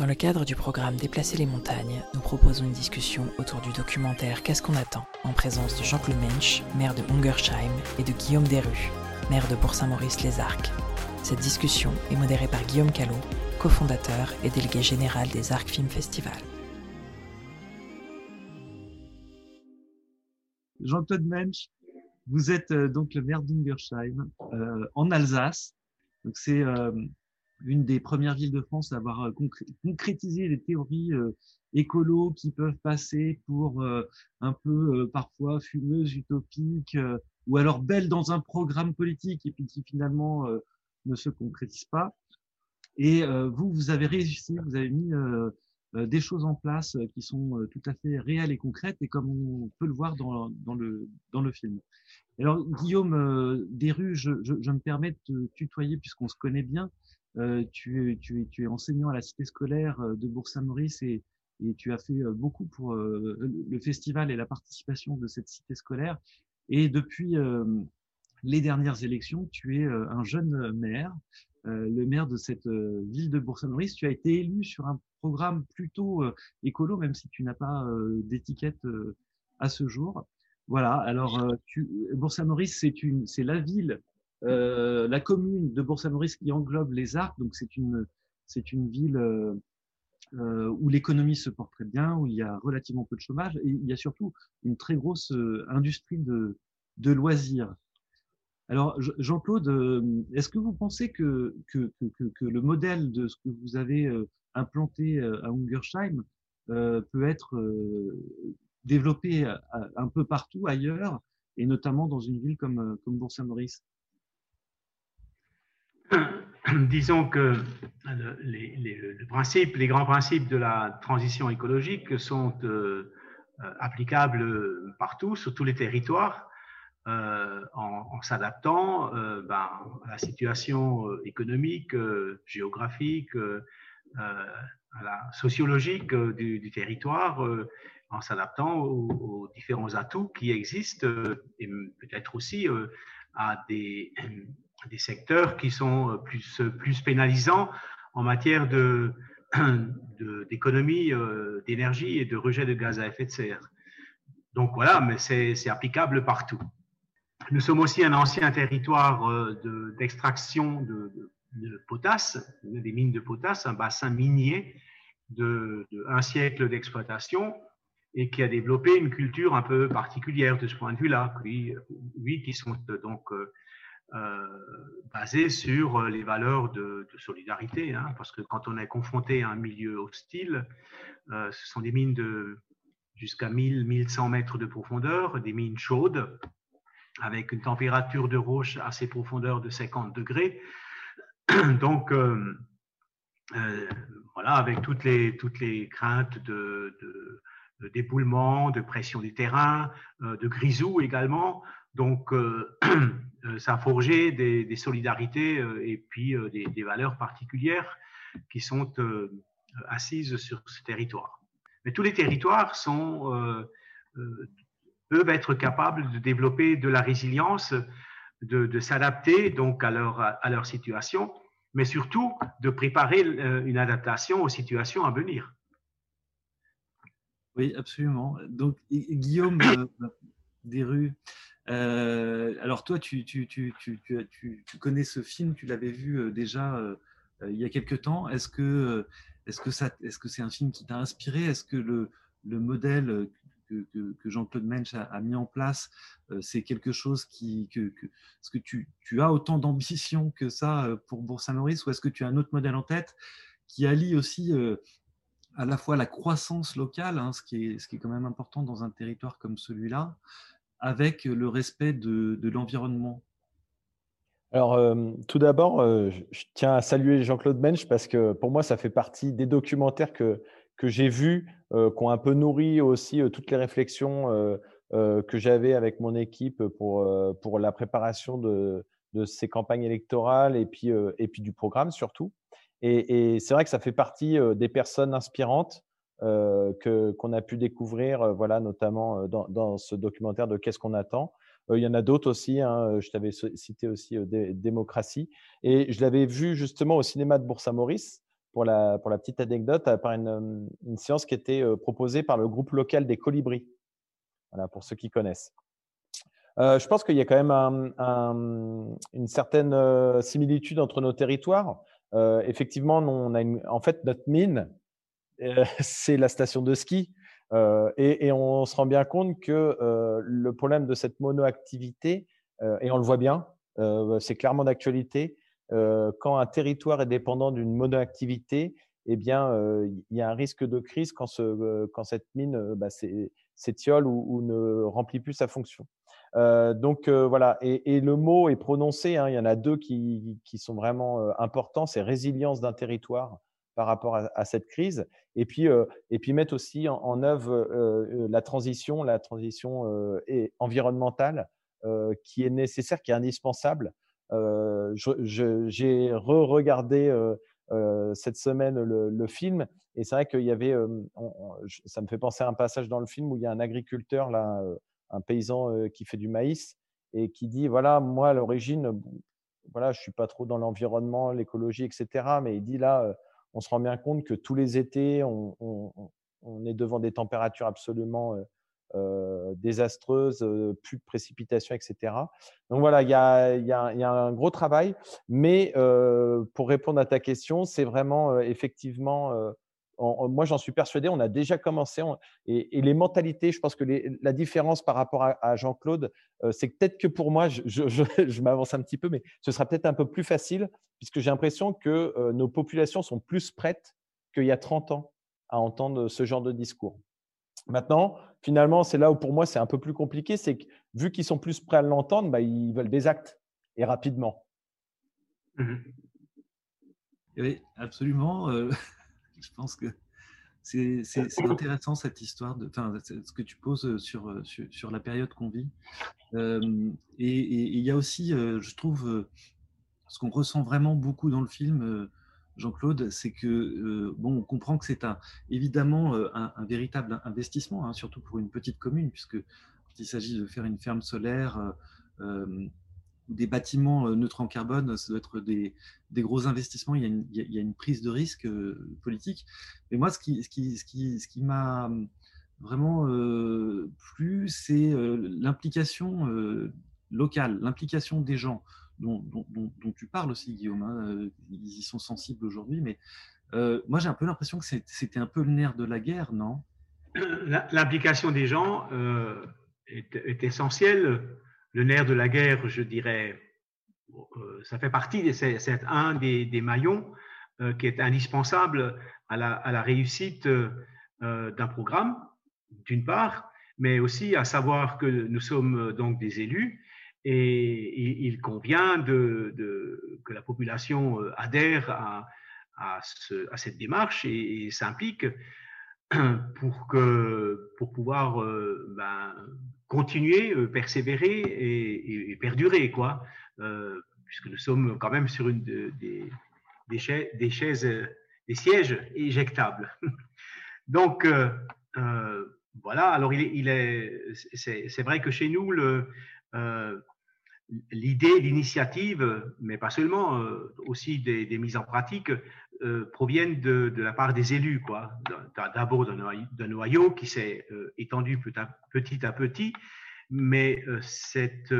Dans le cadre du programme Déplacer les montagnes, nous proposons une discussion autour du documentaire Qu'est-ce qu'on attend en présence de Jean-Claude Mensch, maire de Ungersheim, et de Guillaume Desrues, maire de Bourg-Saint-Maurice-les-Arcs. Cette discussion est modérée par Guillaume Callot, cofondateur et délégué général des Arcs Film Festival. Jean-Claude Mensch, vous êtes euh, donc le maire d'Ungersheim euh, en Alsace. Donc c'est euh, une des premières villes de France à avoir euh, concrétisé les théories euh, écolo qui peuvent passer pour euh, un peu parfois fumeuses, utopiques, ou alors belles dans un programme politique et puis qui finalement ne se concrétisent pas. Et vous, vous avez réussi, vous avez mis des choses en place qui sont tout à fait réelles et concrètes, et comme on peut le voir dans, dans, le, dans le film. Alors, Guillaume Desrues, je, je, je, me permets de tutoyer puisqu'on se connaît bien. Euh, tu, tu, es enseignant à la cité scolaire euh, de Bourg-Saint-Maurice et, et, tu as fait euh, beaucoup pour le festival et la participation de cette cité scolaire. Et depuis les dernières élections, tu es un jeune maire, le maire de cette ville de Bourg-Saint-Maurice. Tu as été élu sur un programme plutôt écolo, même si tu n'as pas d'étiquette à ce jour. Voilà, alors Bourg-Saint-Maurice, c'est la ville euh, la commune de Bourg-Saint-Maurice qui englobe les Arcs, donc c'est une, c'est une ville euh, euh, où l'économie se porte très bien, où il y a relativement peu de chômage et il y a surtout une très grosse industrie de, de loisirs. Alors, Jean-Claude, est-ce que vous pensez que, que, que, le modèle de ce que vous avez implanté à Ungersheim peut être développé un peu partout ailleurs, et notamment dans une ville comme, comme Bourg-Saint-Maurice? disons que les, les, les, grands principes de la transition écologique sont euh, euh, applicables partout, sur tous les territoires, euh, en, s'adaptant ben, à la situation économique, géographique, sociologique du, territoire, en s'adaptant aux, différents atouts qui existent et peut-être aussi à des des secteurs qui sont euh, plus, euh, plus pénalisants en matière de, d'économie euh, d'énergie et de rejet de gaz à effet de serre. Donc voilà, mais c'est applicable partout. Nous sommes aussi un ancien territoire d'extraction de, de, potasse, des mines de potasse, un bassin minier de, un siècle d'exploitation et qui a développé une culture un peu particulière de ce point de vue-là, oui, qui sont donc basé sur euh, les valeurs de, solidarité, hein, parce que quand on est confronté à un milieu hostile, euh, ce sont des mines de jusqu'à 1000, 1100 mètres de profondeur, des mines chaudes, avec une température de roche à ces profondeurs de 50 degrés. Donc, voilà, avec toutes les, toutes les craintes de, de, d'éboulement, de pression du terrain, de grisou également. Donc, euh, euh, ça a forgé des, solidarités euh, et puis des, valeurs particulières qui sont assises sur ce territoire. Mais tous les territoires peuvent être capables de développer de la résilience, de, s'adapter donc à leur, situation, mais surtout de préparer une adaptation aux situations à venir. Oui, absolument. Donc, Guillaume Desrues, alors toi, tu, connais ce film, tu l'avais vu euh, déjà euh, il y a quelques temps. Est-ce que c'est un film qui t'a inspiré? Est-ce que le, le modèle que, Jean-Claude Mensch a, mis en place, c'est quelque chose qui que, est-ce que tu, as autant d'ambition que ça pour Bourg-Saint-Maurice, ou est-ce que tu as un autre modèle en tête qui allie aussi à la fois la croissance locale, hein, ce qui est quand même important dans un territoire comme celui-là, avec le respect de, l'environnement alors, euh, tout d'abord, euh, je tiens à saluer Jean-Claude Mensch parce que pour moi, ça fait partie des documentaires que, que j'ai vus, euh, qui ont un peu nourri aussi toutes les réflexions que j'avais avec mon équipe pour, pour la préparation de, de ces campagnes électorales et puis, et puis du programme surtout. Et, c'est vrai que ça fait partie des personnes inspirantes euh, que qu'on a pu découvrir, euh, voilà, notamment euh, dans, dans, ce documentaire de Qu'est-ce qu'on attend. il y en a d'autres aussi. Hein, je t'avais cité aussi Démocratie, et je l'avais vu justement au cinéma de Bourg-Saint-Maurice. pour la, pour la petite anecdote, par une, une séance qui était proposée par le groupe local des Colibris. Voilà, pour ceux qui connaissent. je pense qu'il y a quand même une certaine similitude entre nos territoires. effectivement, on a en fait notre mine, c'est la station de ski. Et, et, on se rend bien compte que le problème de cette monoactivité, et on le voit bien, c'est clairement d'actualité, quand un territoire est dépendant d'une monoactivité, eh bien, il y a un risque de crise quand, ce, quand cette mine bah, s'étiole ou, ne remplit plus sa fonction. donc voilà, et, le mot est prononcé, hein, il y en a deux qui sont vraiment importants, c'est résilience d'un territoire par rapport à, cette crise, et puis, et puis mettre aussi en, œuvre la transition, la transition environnementale qui est nécessaire, qui est indispensable j'ai re-regardé cette semaine le, film et c'est vrai qu'il y avait, ça me fait penser à un passage dans le film où il y a un agriculteur, là, un paysan qui fait du maïs et qui dit voilà, moi à l'origine, voilà, je suis pas trop dans l'environnement, l'écologie, etc. Mais il dit là, on se rend bien compte que tous les étés, on, est devant des températures absolument euh, désastreuse, euh, plus de précipitations, etc. Donc voilà, il y a, un gros travail. Mais euh, pour répondre à ta question, c'est vraiment effectivement moi, j'en suis persuadé, on a déjà commencé. et, les mentalités, je pense que la différence par rapport à, Jean-Claude, c'est peut-être que pour moi, je, m'avance un petit peu, mais ce sera peut-être un peu plus facile, puisque j'ai l'impression que nos populations sont plus prêtes qu'il y a 30 ans à entendre ce genre de discours. Maintenant, finalement, c'est là où pour moi c'est un peu plus compliqué, c'est que vu qu'ils sont plus prêts à l'entendre, bah, ils veulent des actes et rapidement. Mmh oui, absolument. Euh, je pense que c'est intéressant cette histoire, de, ce que tu poses euh, sur, sur, la période qu'on vit. Euh, et il y a aussi, je trouve, ce qu'on ressent vraiment beaucoup dans le film, Jean-Claude, c'est que euh, bon, on comprend que c'est un, évidemment euh, un, véritable investissement, hein, surtout pour une petite commune, puisque il s'agit de faire une ferme solaire euh, ou des bâtiments neutres en carbone, ça doit être des, gros investissements. Il y, a une, prise de risque politique. Mais moi, ce qui, m'a vraiment plu, c'est l'implication locale, l'implication des gens dont, tu parles aussi, Guillaume. Hein, euh, ils y sont sensibles aujourd'hui, mais euh, moi j'ai un peu l'impression que c'était un peu le nerf de la guerre, non? L'implication des gens euh, est, essentielle. Le nerf de la guerre, je dirais, ça fait partie, c'est un des, maillons qui est indispensable à la, réussite d'un programme, d'une part, mais aussi à savoir que nous sommes donc des élus et il convient que la population euh, adhère à, cette démarche et, s'implique pour, que, pour pouvoir euh, ben, continuer, euh, persévérer et, perdurer, quoi, puisque nous sommes quand même sur une des, chaises, des, chaises, des sièges éjectables. Donc, voilà, alors il est, c'est, vrai que chez nous, l'idée, l'initiative, mais pas seulement, euh, aussi des, mises en pratique, euh, proviennent de, la part des élus. quoi. D'abord d'un noyau qui s'est euh, étendu petit à petit, mais cette,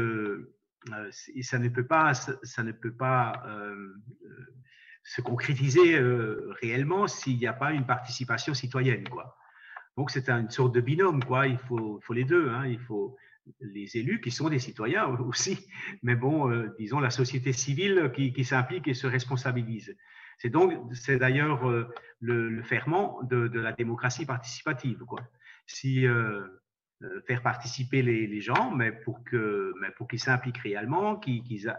ça ne peut pas, ça ne peut pas se concrétiser réellement s'il n'y a pas une participation citoyenne. Quoi. Donc c'est une sorte de binôme, quoi. Il faut, faut les deux. Hein. Il faut les élus qui sont des citoyens aussi, mais bon, euh, disons la société civile qui, s'implique et se responsabilise. C'est donc, c'est d'ailleurs euh, le, ferment de, la démocratie participative. Quoi. Si euh, faire participer les, gens, mais pour que, mais pour qu'ils s'impliquent réellement, qu'ils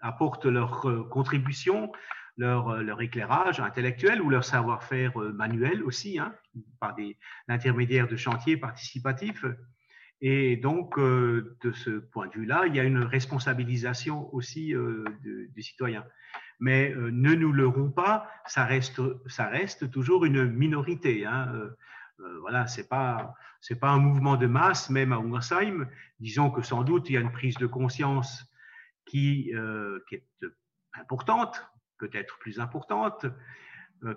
apportent leur contribution, leur, éclairage intellectuel ou leur savoir-faire manuel aussi, hein, par des l'intermédiaire de chantiers participatifs. Et donc, euh, de ce point de vue-là, il y a une responsabilisation aussi euh, des citoyens. Mais euh, ne nous leurrons pas, ça reste, toujours une minorité. Hein. voilà, c'est pas c'est pas un mouvement de masse, même à Ungersheim. Disons que sans doute il y a une prise de conscience qui, qui est importante, peut-être plus importante,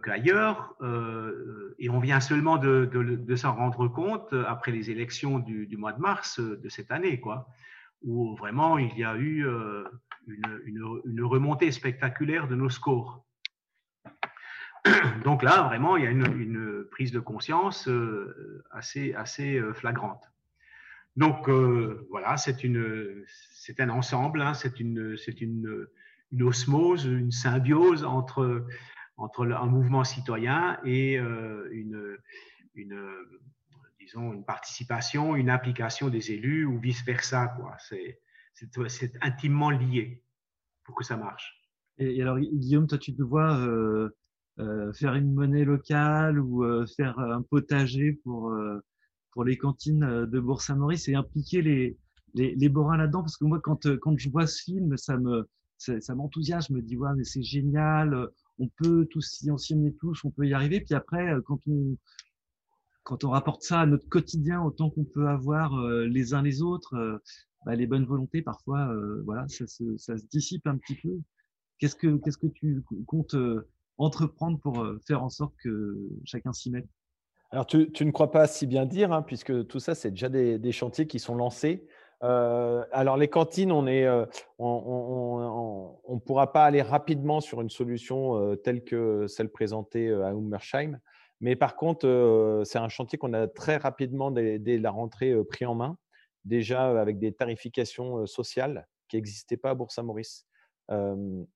qu'ailleurs, et on vient seulement de, s'en rendre compte après les élections du, mois de mars de cette année, quoi, où vraiment il y a eu une, remontée spectaculaire de nos scores. Donc là, vraiment, il y a une, prise de conscience assez, assez flagrante. Donc voilà, c'est un ensemble, hein, c'est une, osmose, une symbiose entre, un mouvement citoyen et euh, une, participation, une implication des élus ou vice-versa. C'est intimement lié pour que ça marche. Et, alors, Guillaume, toi, tu te vois euh, euh, faire une monnaie locale ou faire un potager pour, pour les cantines de Bourg-Saint-Maurice et impliquer les, les, les Borins là-dedans? Parce que moi, quand, quand je vois ce film, ça me, ça m'enthousiasme. Je me dis, ouais, mais c'est génial, euh, on peut tous, s'y tous, on peut y arriver. Puis après, euh, quand on, quand on rapporte ça à notre quotidien, autant qu'on peut avoir euh, les uns les autres, bah, les bonnes volontés, parfois, voilà, ça se, se, dissipe un petit peu. Qu'est-ce que, tu comptes entreprendre pour faire en sorte que chacun s'y mette? Alors, tu, ne crois pas si bien dire, hein, puisque tout ça, c'est déjà des, chantiers qui sont lancés. Euh, alors les cantines, on euh, ne pourra pas aller rapidement sur une solution euh, telle que celle présentée à Hummersheim, mais par contre, c'est un chantier qu'on a très rapidement dès, la rentrée pris en main, déjà avec des tarifications sociales qui n'existaient pas à Bourg-Saint-Maurice.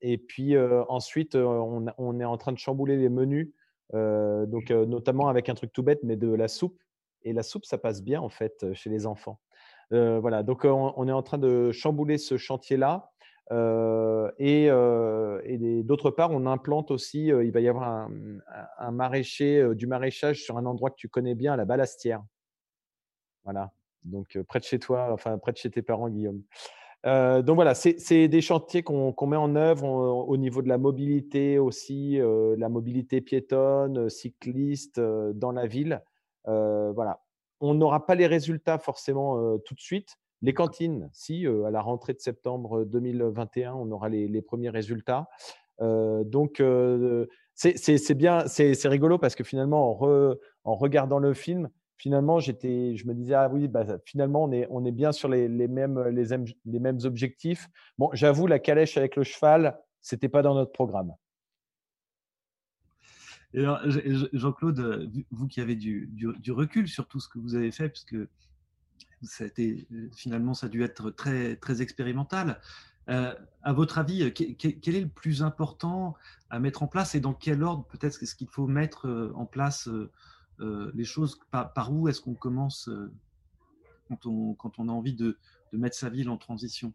et puis ensuite, on, on, est en train de chambouler les menus, donc notamment avec un truc tout bête, mais de la soupe. Et la soupe, ça passe bien en fait chez les enfants. Voilà, donc on, est en train de chambouler ce chantier-là. Euh, et, et d'autre part, on implante aussi, il va y avoir un, maraîcher, du maraîchage sur un endroit que tu connais bien, la Balastière. Voilà, donc près de chez toi, enfin près de chez tes parents, Guillaume. donc voilà, c'est des chantiers qu'on met en œuvre au niveau de la mobilité aussi, la mobilité piétonne, cycliste dans la ville. voilà, on n'aura pas les résultats forcément tout de suite. Les cantines, si, à la rentrée de septembre 2021, on aura les, premiers résultats. donc, c'est bien, c'est rigolo parce que finalement, en, regardant le film, finalement, je me disais, ah oui, bah, finalement, on est, bien sur les, mêmes, objectifs. Bon, j'avoue, la calèche avec le cheval, c'était pas dans notre programme. Jean-Claude, vous qui avez du, recul sur tout ce que vous avez fait, puisque ça a été, finalement, ça a dû être très, expérimental. Euh, à votre avis, quel est le plus important à mettre en place et dans quel ordre peut-être est-ce qu'il faut mettre euh, en place euh, les choses Par, où est-ce qu'on commence quand on, quand on a envie de, de mettre sa ville en transition?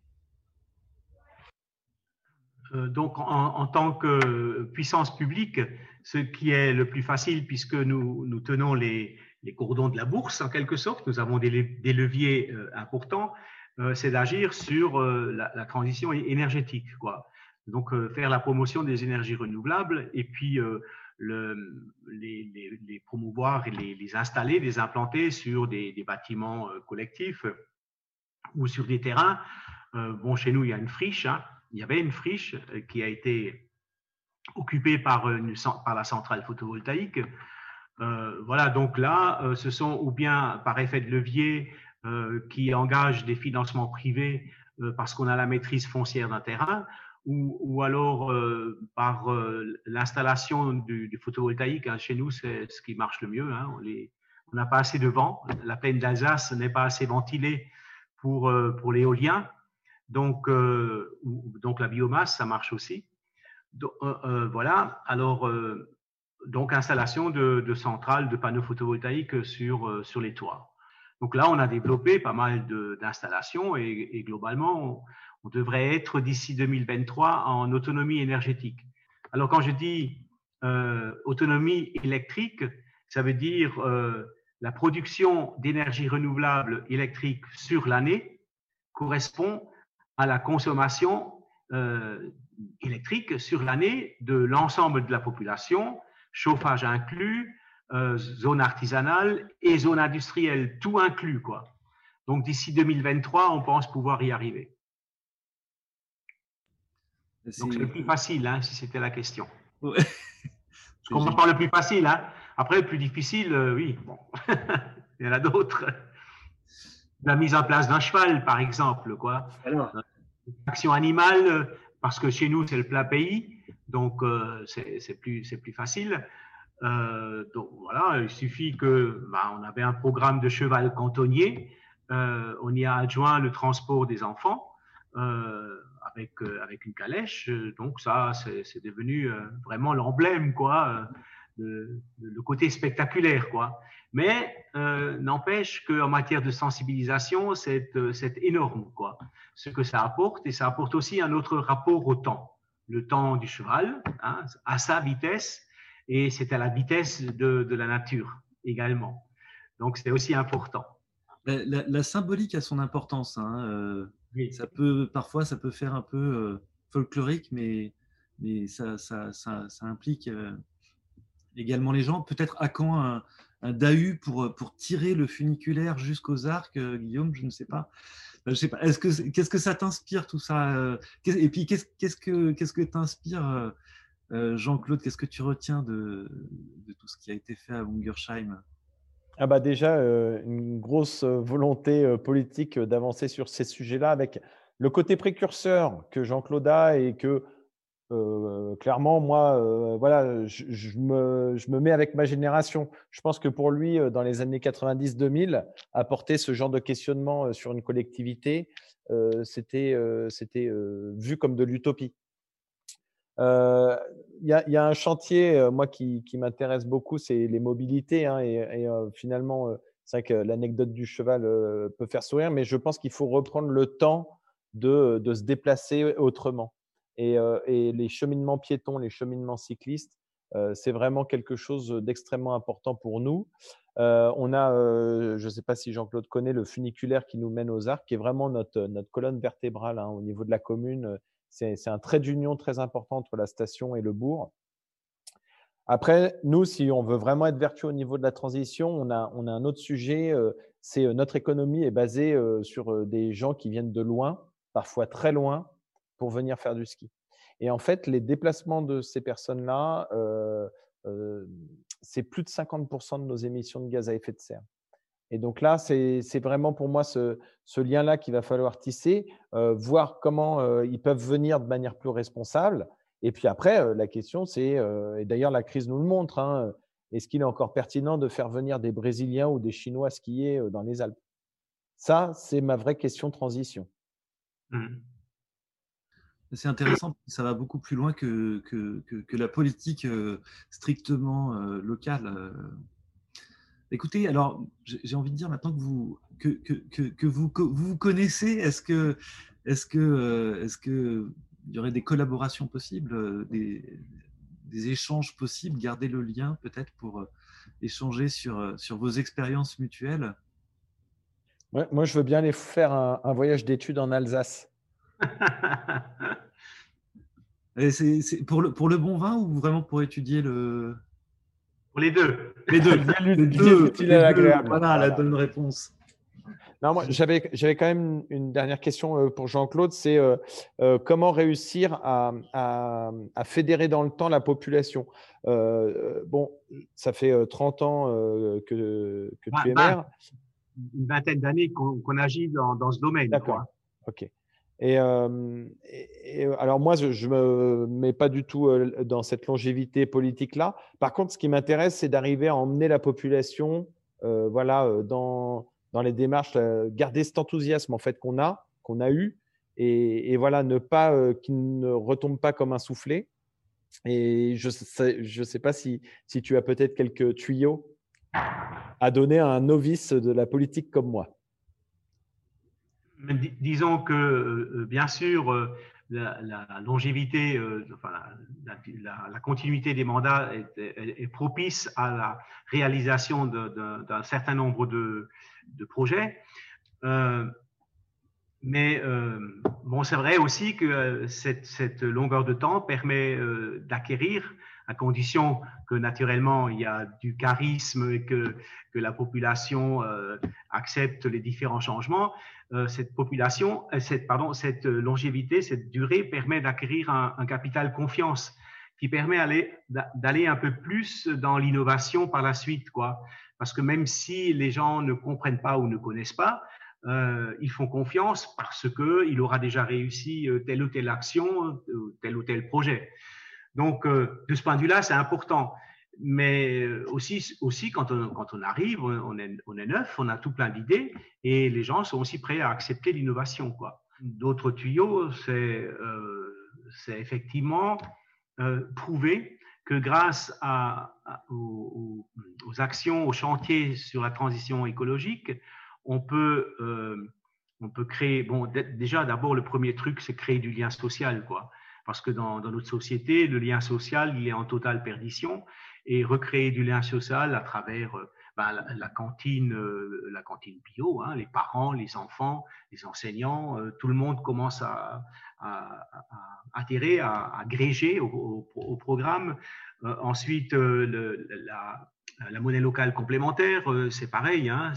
Donc, en, tant que puissance publique, ce qui est le plus facile puisque nous, nous tenons les, les, cordons de la bourse en quelque sorte, nous avons des, des leviers euh, importants, euh, c'est d'agir sur euh, la, transition énergétique. Quoi. Donc faire la promotion des énergies renouvelables et puis le, les, promouvoir et les, installer, les implanter sur des, bâtiments collectifs ou sur des terrains. bon, chez nous, il y a une friche. Hein. Il y avait une friche qui a été occupés par, la centrale photovoltaïque. Euh, voilà, donc là, euh, ce sont ou bien par effet de levier euh, qui engagent des financements privés parce qu'on a la maîtrise foncière d'un terrain, ou, ou alors par l'installation du, photovoltaïque. Hein, chez nous, c'est ce qui marche le mieux. Hein, on n'a pas assez de vent. La plaine d'Alsace n'est pas assez ventilée pour, pour l'éolien. Donc, donc la biomasse, ça marche aussi. Euh, euh, voilà, alors, euh, donc installation de, centrales de panneaux photovoltaïques sur, sur les toits. Donc là, on a développé pas mal d'installations et, globalement, on, devrait être d'ici 2023 en autonomie énergétique. Alors quand je dis autonomie électrique, ça veut dire la production d'énergie renouvelable électrique sur l'année correspond à la consommation électrique sur l'année de l'ensemble de la population, chauffage inclus, euh, zone artisanale et zone industrielle, tout inclus. Quoi. Donc d'ici 2023, on pense pouvoir y arriver. Donc c'est le plus facile, hein, si c'était la question. Je commence par le plus facile. Hein. Après, le plus difficile, oui, bon. il y en a d'autres. La mise en place d'un cheval, par exemple, quoi. Alors. Action animale, parce que chez nous, c'est le plat pays, donc c'est plus, plus facile. Euh, donc voilà, il suffit que bah, on avait un programme de cheval cantonnier, euh, on y a adjoint le transport des enfants euh, avec avec une calèche, donc ça c'est devenu vraiment l'emblème quoi, le, côté spectaculaire quoi. Mais n'empêche qu'en matière de sensibilisation, c'est énorme quoi, ce que ça apporte et ça apporte aussi un autre rapport au temps, le temps du cheval hein, à sa vitesse et c'est à la vitesse de, de, la nature également. Donc c'est aussi important. La, symbolique a son importance. Hein. Euh, ça peut parfois ça peut faire un peu euh, folklorique, mais mais ça, ça, ça, implique euh, également les gens. Peut-être à quand un, un pour, pour tirer le funiculaire jusqu'aux arcs, Guillaume, je ne sais pas. Je sais pas. Est-ce que qu'est-ce que ça t'inspire tout ça Et puis qu'est-ce qu'est-ce que qu'est-ce que t'inspire euh, Jean-Claude, qu'est-ce que tu retiens de, tout ce qui a été fait à Ungersheim ah bah déjà, euh, une grosse volonté euh, politique d'avancer sur ces sujets-là avec le côté précurseur que Jean-Claude a et que clairement, moi, voilà, je, me, je, me, mets avec ma génération. Je pense que pour lui, dans les années 90-2000, apporter ce genre de questionnement sur une collectivité, c'était vu comme de l'utopie. Euh, il y, a un chantier, euh, moi, qui, m'intéresse beaucoup, c'est les mobilités. Hein, et, euh, finalement, c'est vrai que l'anecdote du cheval peut faire sourire, mais je pense qu'il faut reprendre le temps de, se déplacer autrement. Et, les cheminements piétons, les cheminements cyclistes, c'est vraiment quelque chose d'extrêmement important pour nous. on a, je ne sais pas si Jean-Claude connaît, le funiculaire qui nous mène aux arcs, qui est vraiment notre, notre colonne vertébrale hein, au niveau de la commune c'est un trait d'union très important entre la station et le bourg. Après, nous, si on veut vraiment être vertueux au niveau de la transition, on a, un autre sujet, euh, c'est euh, notre économie est basée euh, sur des gens qui viennent de loin, parfois très loin, pour venir faire du ski. Et en fait, les déplacements de ces personnes-là, c'est plus de 50% de nos émissions de gaz à effet de serre. Et donc là, c'est vraiment pour moi ce, lien-là qu'il va falloir tisser, euh, voir comment euh, ils peuvent venir de manière plus responsable. Et puis après, euh, la question, c'est, et d'ailleurs la crise nous le montre, hein, est-ce qu'il est encore pertinent de faire venir des Brésiliens ou des Chinois skier dans les Alpes? Ça, c'est ma vraie question transition. Mmh. C'est intéressant, ça va beaucoup plus loin que, que la politique strictement locale. Écoutez, alors j'ai envie de dire maintenant que vous que, que, que, vous, vous connaissez, est-ce que est-ce que euh, est-ce que il y aurait des collaborations possibles, euh, des, des échanges possibles, garder le lien peut-être pour euh, échanger sur sur vos expériences mutuelles? Ouais, moi, je veux bien aller faire un, un voyage d'études en Alsace. c'est pour le pour le bon vin ou vraiment pour étudier le les deux. Les deux. les deux. Voilà, la bonne réponse. Non, moi, j'avais, j'avais quand même une dernière question euh, pour Jean-Claude. C'est euh, euh, comment réussir à, à, à, fédérer dans le temps la population? Bon, ça fait 30 ans que, que tu es maire. Une vingtaine d'années qu'on, qu'on agit dans, dans, ce domaine. D'accord. OK. Et, alors moi, je ne me mets pas du tout dans cette longévité politique-là. Par contre, ce qui m'intéresse, c'est d'arriver à emmener la population voilà, dans, dans les démarches, garder cet enthousiasme en fait qu'on a, qu'on a eu, et, et voilà, ne pas qu'il ne retombe pas comme un soufflet. Et je ne sais, je sais pas si, si tu as peut-être quelques tuyaux à donner à un novice de la politique comme moi disons que, euh, bien sûr, euh, la, longévité, euh, enfin, la, continuité des mandats est, propice à la réalisation d'un certain nombre de, projets. mais bon, c'est vrai aussi que cette, longueur de temps permet d'acquérir, à condition que naturellement il y a du charisme et que, que la population accepte les différents changements, euh, cette population, euh, cette, pardon, cette longévité, cette durée permet d'acquérir un, capital confiance qui permet d'aller un peu plus dans l'innovation par la suite, quoi. Parce que même si les gens ne comprennent pas ou ne connaissent pas, euh, ils font confiance parce qu'il aura déjà réussi euh, telle ou telle action, euh, tel ou tel projet. Donc, de ce point de vue-là, c'est important. Mais aussi, aussi quand, on, quand on arrive, on est, on est neuf, on a tout plein d'idées et les gens sont aussi prêts à accepter l'innovation. D'autres tuyaux, c'est effectivement prouver que grâce aux, actions, aux chantiers sur la transition écologique, on peut, euh, on peut créer, bon, déjà d'abord le premier truc, c'est créer du lien social, quoi. Parce que dans, notre société, le lien social, il est en totale perdition. Et recréer du lien social à travers euh, ben, la, cantine, euh, la cantine bio, hein, les parents, les enfants, les enseignants, tout le monde commence à, à, à agréger au, programme. ensuite, la, euh, monnaie locale complémentaire, euh, c'est pareil, hein,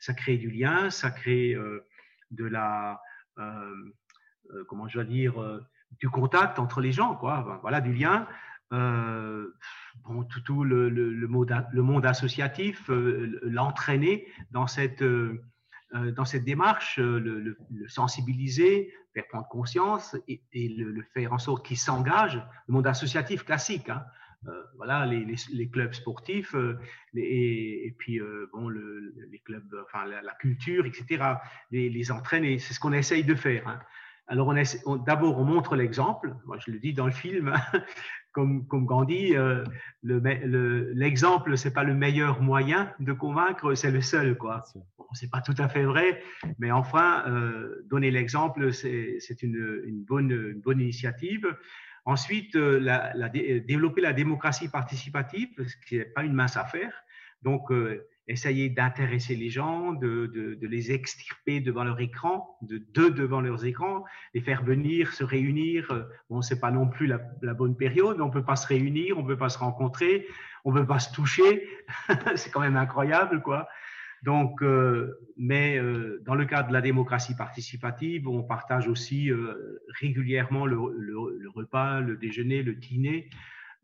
ça crée du lien, ça crée euh, de la, comment je dois dire, du contact entre les gens, quoi. Voilà, du lien. bon, tout, le, monde, associatif, l'entraîner dans cette, dans cette démarche, le, sensibiliser, faire prendre conscience et, le, faire en sorte qu'il s'engage. Le monde associatif classique, hein, euh, voilà, les, clubs sportifs euh, et, puis euh, bon, les clubs, enfin la, culture, etc. Les, les entraîner, c'est ce qu'on essaye de faire. Hein. Alors, on, d'abord, on montre l'exemple. Moi, je le dis dans le film, comme, comme Gandhi, l'exemple, le, c'est pas le meilleur moyen de convaincre, c'est le seul, quoi. Bon, c'est pas tout à fait vrai, mais enfin, donner l'exemple, c'est une, une, bonne, une bonne initiative. Ensuite, euh, la, euh, développer la démocratie participative, ce qui n'est pas une mince affaire. Donc, euh, essayer d'intéresser les gens, de, les extirper devant leur écran, de deux devant leurs écrans, les faire venir, se réunir. Bon, c'est pas non plus la, la, bonne période, on peut pas se réunir, on peut pas se rencontrer, on peut pas se toucher. c'est quand même incroyable, quoi. Donc, euh, mais euh, dans le cadre de la démocratie participative, on partage aussi euh, régulièrement le, repas, le déjeuner, le dîner,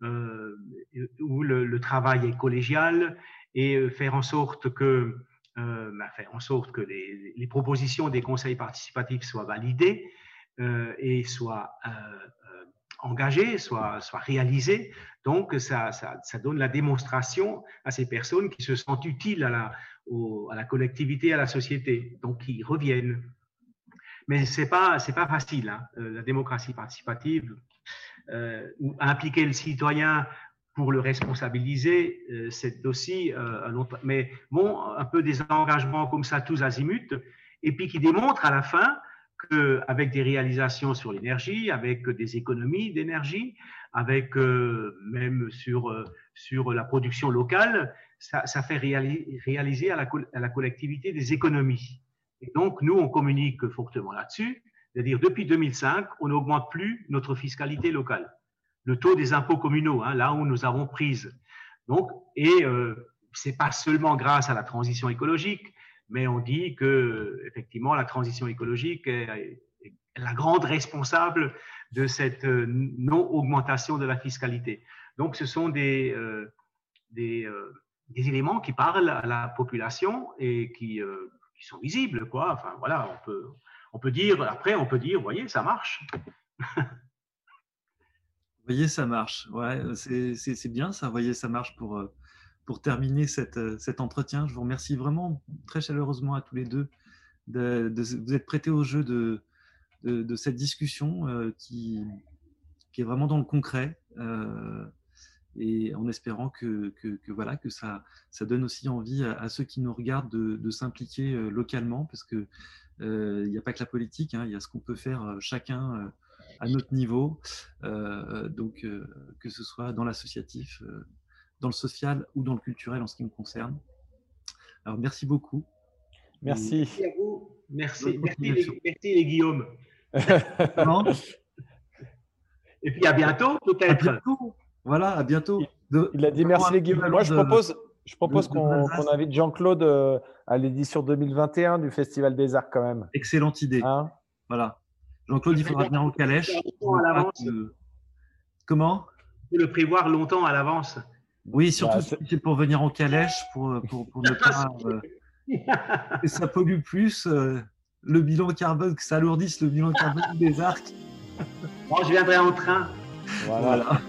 où le, travail est collégial et faire en sorte que, bah, faire en sorte que les, propositions des conseils participatifs soient validées et soient engagées, soient, soient réalisées. Donc, ça, ça, donne la démonstration à ces personnes qui se sentent utiles à la, à la collectivité, à la société. Donc, ils reviennent. Mais ce n'est pas, pas facile, hein. euh, la démocratie participative, euh, ou impliquer le citoyen pour le responsabiliser, euh, c'est aussi un autre. Mais bon, un peu des engagements comme ça, tous azimuts, et puis qui démontrent à la fin qu'avec des réalisations sur l'énergie, avec des économies d'énergie, avec même sur, sur la production locale, ça, fait réaliser à la, collectivité des économies. Et donc, nous, on communique fortement là-dessus. C'est-à-dire, depuis 2005, on n'augmente plus notre fiscalité locale. Le taux des impôts communaux, hein, là où nous avons prise. Donc, et euh, c'est pas seulement grâce à la transition écologique, mais on dit que effectivement la transition écologique est, la grande responsable de cette euh, non augmentation de la fiscalité. Donc, ce sont des, euh, euh, des éléments qui parlent à la population et qui, qui, sont visibles, quoi. Enfin, voilà, on peut, on peut dire, après, on peut dire, voyez, ça marche. vous voyez, ça marche. Ouais, c'est bien ça, voyez, ça marche pour, euh, pour terminer cette, cet entretien. Je vous remercie vraiment très chaleureusement à tous les deux de, de vous être prêtés au jeu de, de, cette discussion euh, qui, qui est vraiment dans le concret. Euh, et en espérant que, que, voilà, que ça, ça donne aussi envie à, ceux qui nous regardent de, de s'impliquer euh, localement, parce qu'il euh, n'y a pas que la politique, hein, il y a ce qu'on peut faire euh, chacun à notre niveau, donc que ce soit dans l'associatif, dans le social ou dans le culturel en ce qui me concerne. Alors merci beaucoup. Merci. Merci à vous. Merci, merci, les, Guillaume. Et puis à bientôt peut-être. Voilà, à bientôt. il a dit merci les Guillaume. Moi, je propose, je propose qu'on invite Jean-Claude euh, à l'édition 2021 du Festival des Arts quand même. Excellente idée. Hein? Voilà. Jean-Claude, il faudra venir en calèche. Comment? Faut le prévoir longtemps à l'avance. Oui, surtout bah, si c'est pour venir en calèche, pour, pour, pour ne pas euh, que ça pollue plus euh, le bilan carbone, que ça alourdisse le bilan carbone des arcs. Moi, je viendrai en train. voilà.